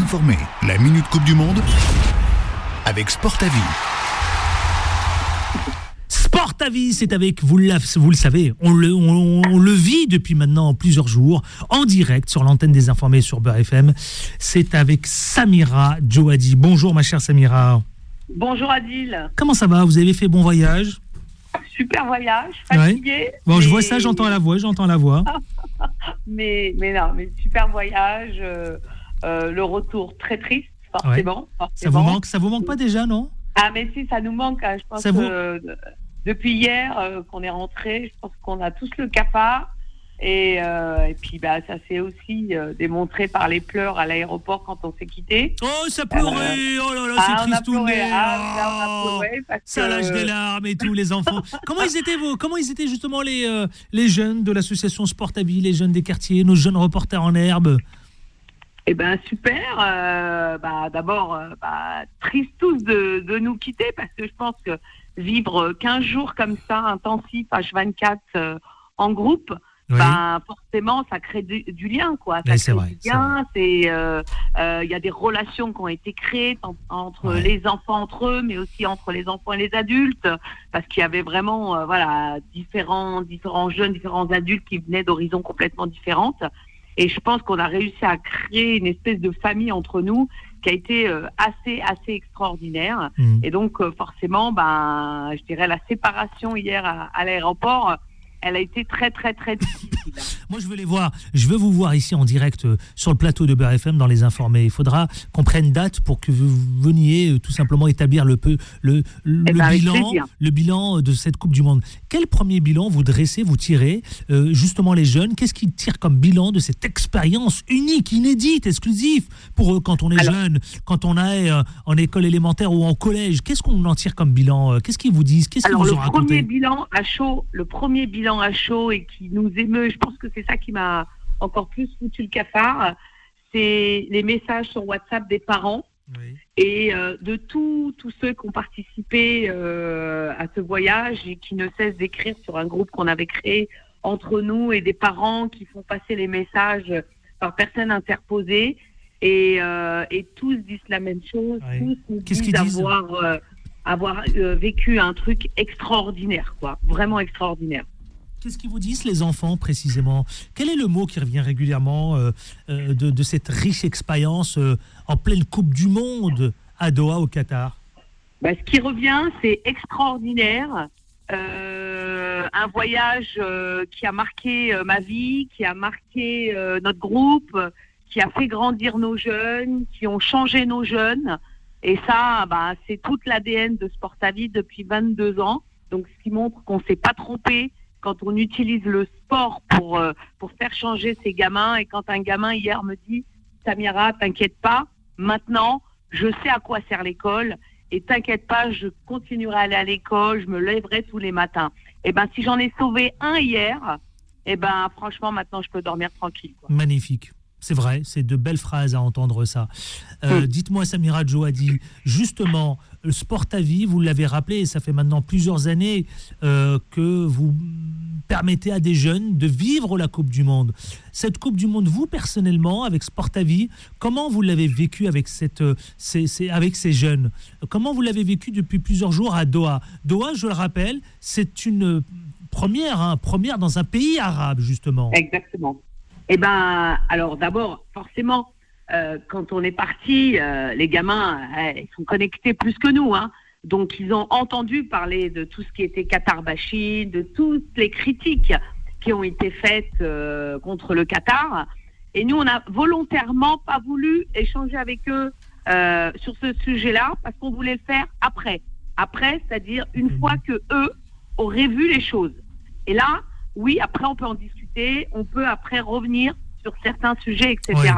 informés. La Minute Coupe du Monde avec Sport à vie. Sport à vie, c'est avec, vous, vous le savez, on le, on, le vit depuis maintenant plusieurs jours, en direct sur l'antenne des informés sur Beurre FM. C'est avec Samira Joadi. Bonjour ma chère Samira. Bonjour Adil. Comment ça va? Vous avez fait bon voyage? Super voyage, fatigué. Bon, je vois ça, j'entends la voix, j'entends la voix. mais, mais non, mais super voyage. Euh, euh, le retour très triste, forcément, Ça vous manque, ça vous manque pas déjà, non? Ah, mais si, ça nous manque. Hein, je pense que depuis hier euh, qu'on est rentré, je pense qu'on a tous le cafard. Et, euh, et, puis bah, ça s'est aussi démontré par les pleurs à l'aéroport quand on s'est quitté. Oh, ça pleurait Oh là là, c'est ah, triste tout ah, Ça lâche des larmes et tout, les enfants. comment ils étaient vous Comment ils étaient justement les, les jeunes de l'association Sport à Vie, les jeunes des quartiers, nos jeunes reporters en herbe? Eh ben super. Euh, bah, D'abord, euh, bah, triste tous de, de, nous quitter parce que je pense que vivre 15 jours comme ça, intensif, H24 euh, en groupe, bah, forcément, ça crée du, lien, quoi. Ça crée du lien. C'est, il y a des relations qui ont été créées entre les enfants entre eux, mais aussi entre les enfants et les adultes, parce qu'il y avait vraiment, voilà, différents, différents jeunes, différents adultes qui venaient d'horizons complètement différentes. Et je pense qu'on a réussi à créer une espèce de famille entre nous qui a été euh, assez assez extraordinaire. Mmh. Et donc euh, forcément, ben, je dirais la séparation hier à l'aéroport elle a été très très très difficile. Moi, je veux les voir. Je veux vous voir ici en direct euh, sur le plateau de Beurre FM dans les informés. Il faudra qu'on prenne date pour que vous veniez euh, tout simplement établir le, peu, le, le, eh ben, bilan, le bilan de cette Coupe du Monde. Quel premier bilan vous dressez, vous tirez euh, justement les jeunes? Qu'est-ce qu'ils tirent comme bilan de cette expérience unique, inédite, exclusive pour eux quand on est jeune, quand on est en école élémentaire ou en collège? Qu'est-ce qu'on en tire comme bilan Qu'est-ce qu'ils vous disent? Qu'est-ce qu'ils vous ont raconté? le premier bilan à chaud, le premier bilan à chaud et qui nous émeut, je pense que c'est ça qui m'a encore plus foutu le cafard, c'est les messages sur WhatsApp des parents. Et euh, de tous ceux qui ont participé euh, à ce voyage et qui ne cessent d'écrire sur un groupe qu'on avait créé entre nous et des parents qui font passer les messages par personne interposée. Et, euh, et tous disent la même chose, tous nous disent d'avoir avoir vécu un truc extraordinaire, quoi, vraiment extraordinaire. Qu'est-ce qu'ils vous disent les enfants précisément? Quel est le mot qui revient régulièrement euh, euh, de, cette riche expérience euh, en pleine Coupe du Monde à Doha au Qatar? Bah, Ce qui revient, c'est extraordinaire. un voyage qui a marqué ma vie, qui a marqué notre groupe, qui a fait grandir nos jeunes, qui ont changé nos jeunes. Et ça, bah, c'est toute l'ADN de Sportavie depuis 22 ans. Donc, ce qui montre qu'on ne s'est pas trompé, quand on utilise le sport pour, euh, pour faire changer ses gamins. Et quand un gamin hier me dit, Samira, t'inquiète pas, maintenant, je sais à quoi sert l'école. Et t'inquiète pas, je continuerai à aller à l'école, je me lèverai tous les matins. Eh ben, si j'en ai sauvé un hier, eh ben, franchement, maintenant, je peux dormir tranquille. Magnifique. C'est vrai, c'est de belles phrases à entendre ça. Euh, hmm. Dites-moi, Samira Joadi, justement, le sport à vie, vous l'avez rappelé, ça fait maintenant plusieurs années euh, que vous permettez à des jeunes de vivre la Coupe du Monde. Cette Coupe du Monde, vous personnellement, avec Sport à vie, comment vous l'avez vécu avec, cette, ces, avec ces jeunes? Comment vous l'avez vécu depuis plusieurs jours à Doha? Doha, je le rappelle, c'est une première, hein, première dans un pays arabe, justement. Exactement. Eh ben, alors d'abord, forcément, euh, quand on est parti, euh, les gamins, euh, ils sont connectés plus que nous, hein. Donc, ils ont entendu parler de tout ce qui était Qatar bashing, de toutes les critiques qui ont été faites contre le Qatar. Et nous, on n'a volontairement pas voulu échanger avec eux sur ce sujet-là parce qu'on voulait le faire après. Après, c'est-à-dire une mmh. fois que eux auraient vu les choses. Et là, oui, après, on peut en discuter on peut après revenir sur certains sujets, etc.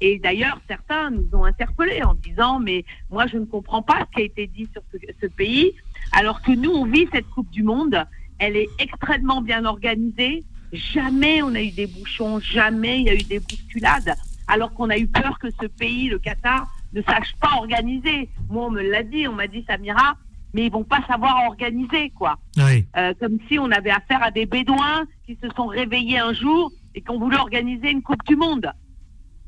Et d'ailleurs, certains nous ont interpellés en disant, mais moi, je ne comprends pas ce qui a été dit sur ce, pays, alors que nous, on vit cette Coupe du Monde, elle est extrêmement bien organisée, jamais on a eu des bouchons, jamais il y a eu des bousculades, alors qu'on a eu peur que ce pays, le Qatar, ne sache pas organiser. Moi, on me l'a dit, on m'a dit, Samira, mais ils vont pas savoir organiser, quoi. Euh, comme si on avait affaire à des bédouins qui se sont réveillés un jour et qui ont voulu organiser une Coupe du Monde.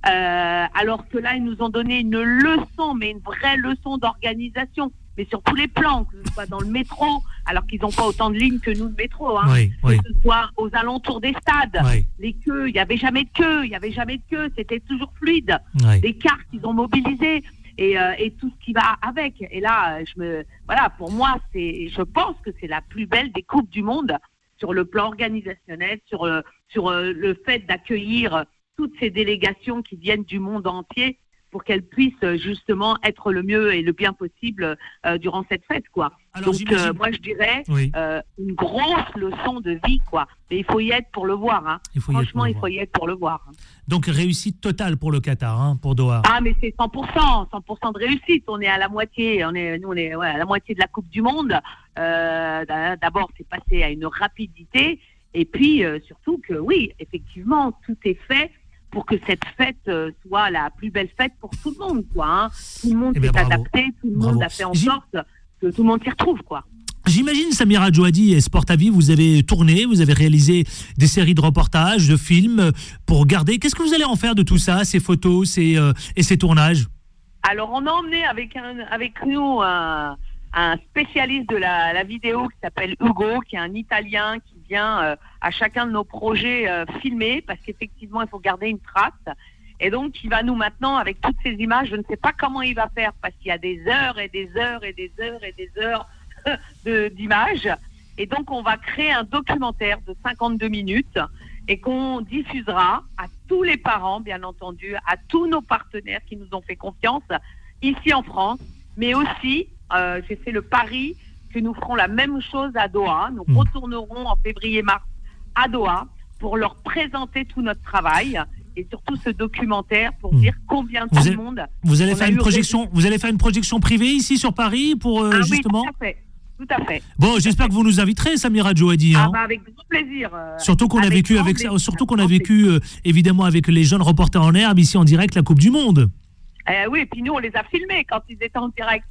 Euh, alors que là, ils nous ont donné une leçon, mais une vraie leçon d'organisation, mais sur tous les plans, que ce soit dans le métro, alors qu'ils n'ont pas autant de lignes que nous de métro, hein, Oui, oui. que ce soit aux alentours des stades, Oui, les queues, il n'y avait jamais de queue, il n'y avait jamais de queue, c'était toujours fluide, oui. des cartes qu'ils ont mobilisées et, euh, et tout ce qui va avec. Et là, euh, je me, voilà, pour moi, c'est, je pense que c'est la plus belle des coupes du monde sur le plan organisationnel, sur sur euh, le fait d'accueillir toutes ces délégations qui viennent du monde entier pour qu'elles puissent euh, justement être le mieux et le bien possible euh, durant cette fête, quoi. Alors, Donc euh, moi je dirais Oui, euh, une grosse leçon de vie, quoi. Mais il faut y être pour le voir, hein. il Franchement, il faut y être pour le voir. hein. Donc réussite totale pour le Qatar, hein, pour Doha. Ah, mais c'est 100%, 100% de réussite. On est à la moitié, on est, nous, on est ouais, à la moitié de la Coupe du Monde. D'a- D'abord, c'est passé à une rapidité. Et puis, euh, surtout que, oui, effectivement, tout est fait pour que cette fête euh, soit la plus belle fête pour tout le monde, quoi. hein. Tout le monde Eh s'est adapté, tout le Bravo. monde a fait en sorte que tout le monde s'y retrouve, quoi. J'imagine, Samira Djouadi et Sport à Vie, vous avez tourné, vous avez réalisé des séries de reportages, de films euh, pour garder. Qu'est-ce que vous allez en faire de tout ça, ces photos ces, euh, et ces tournages? Alors, on a emmené avec, un, avec nous un, un spécialiste de la, la vidéo qui s'appelle Hugo, qui est un Italien qui euh, à chacun de nos projets euh, filmer, parce qu'effectivement, il faut garder une trace. Et donc, il va nous maintenant, avec toutes ces images, je ne sais pas comment il va faire, parce qu'il y a des heures et des heures et des heures et des heures d'images. Et donc, on va créer un documentaire de 52 minutes et qu'on diffusera à tous les parents, bien entendu, à tous nos partenaires qui nous ont fait confiance ici en France, mais aussi, euh, j'ai fait le pari que nous ferons la même chose à Doha. Nous Mm. retournerons en février-mars à Doha pour leur présenter tout notre travail et surtout ce documentaire pour Mm. dire combien tout Vous le êtes- monde Vous allez faire une projection, vous allez faire une projection privée ici sur Paris pour euh, Ah oui, justement. tout à fait. Tout à fait. Bon, j'espère que vous nous inviterez, Samira Djouadi. Ah hein. bah, avec grand plaisir. euh, Surtout qu'on a vécu avec ça, surtout qu'on a vécu euh, évidemment avec les jeunes reporters en herbe ici en direct la Coupe du Monde. Eh oui, et puis nous, on les a filmés quand ils étaient en direct.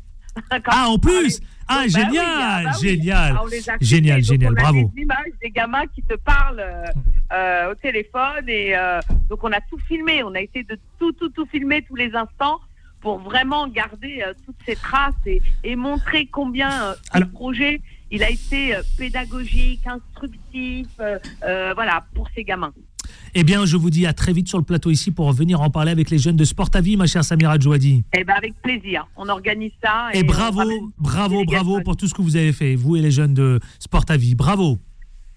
Ah en plus, ah Bah oui, génial, ah bah oui. génial. Ah, Génial, donc génial, on a bravo. des images des gamins qui te parlent euh, euh, au téléphone et euh, donc on a tout filmé. On a essayé de tout, tout, tout filmer tous les instants pour vraiment garder euh, toutes ces traces et, et montrer combien Alors- projet il a été pédagogique, instructif, voilà pour ces gamins. Eh bien, je vous dis à très vite sur le plateau ici pour venir en parler avec les jeunes de Sport à Vie, ma chère Samira Djouadi. Eh ben avec plaisir. On organise ça Et bravo, bravo, bravo pour tout ce que vous avez fait, vous et les jeunes de Sport à Vie. Bravo.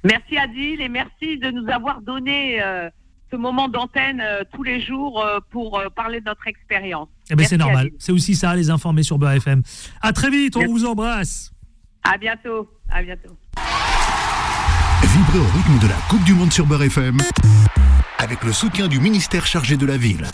Merci Adil et merci de nous avoir donné euh, ce moment d'antenne euh, tous les jours euh, pour parler de notre expérience. Eh bien, c'est normal. C'est aussi ça, les informer sur BFM. À très vite, on Merci. vous embrasse. À bientôt. À bientôt. Vibrez au rythme de la Coupe du Monde sur Beurre FM avec le soutien du ministère chargé de la ville.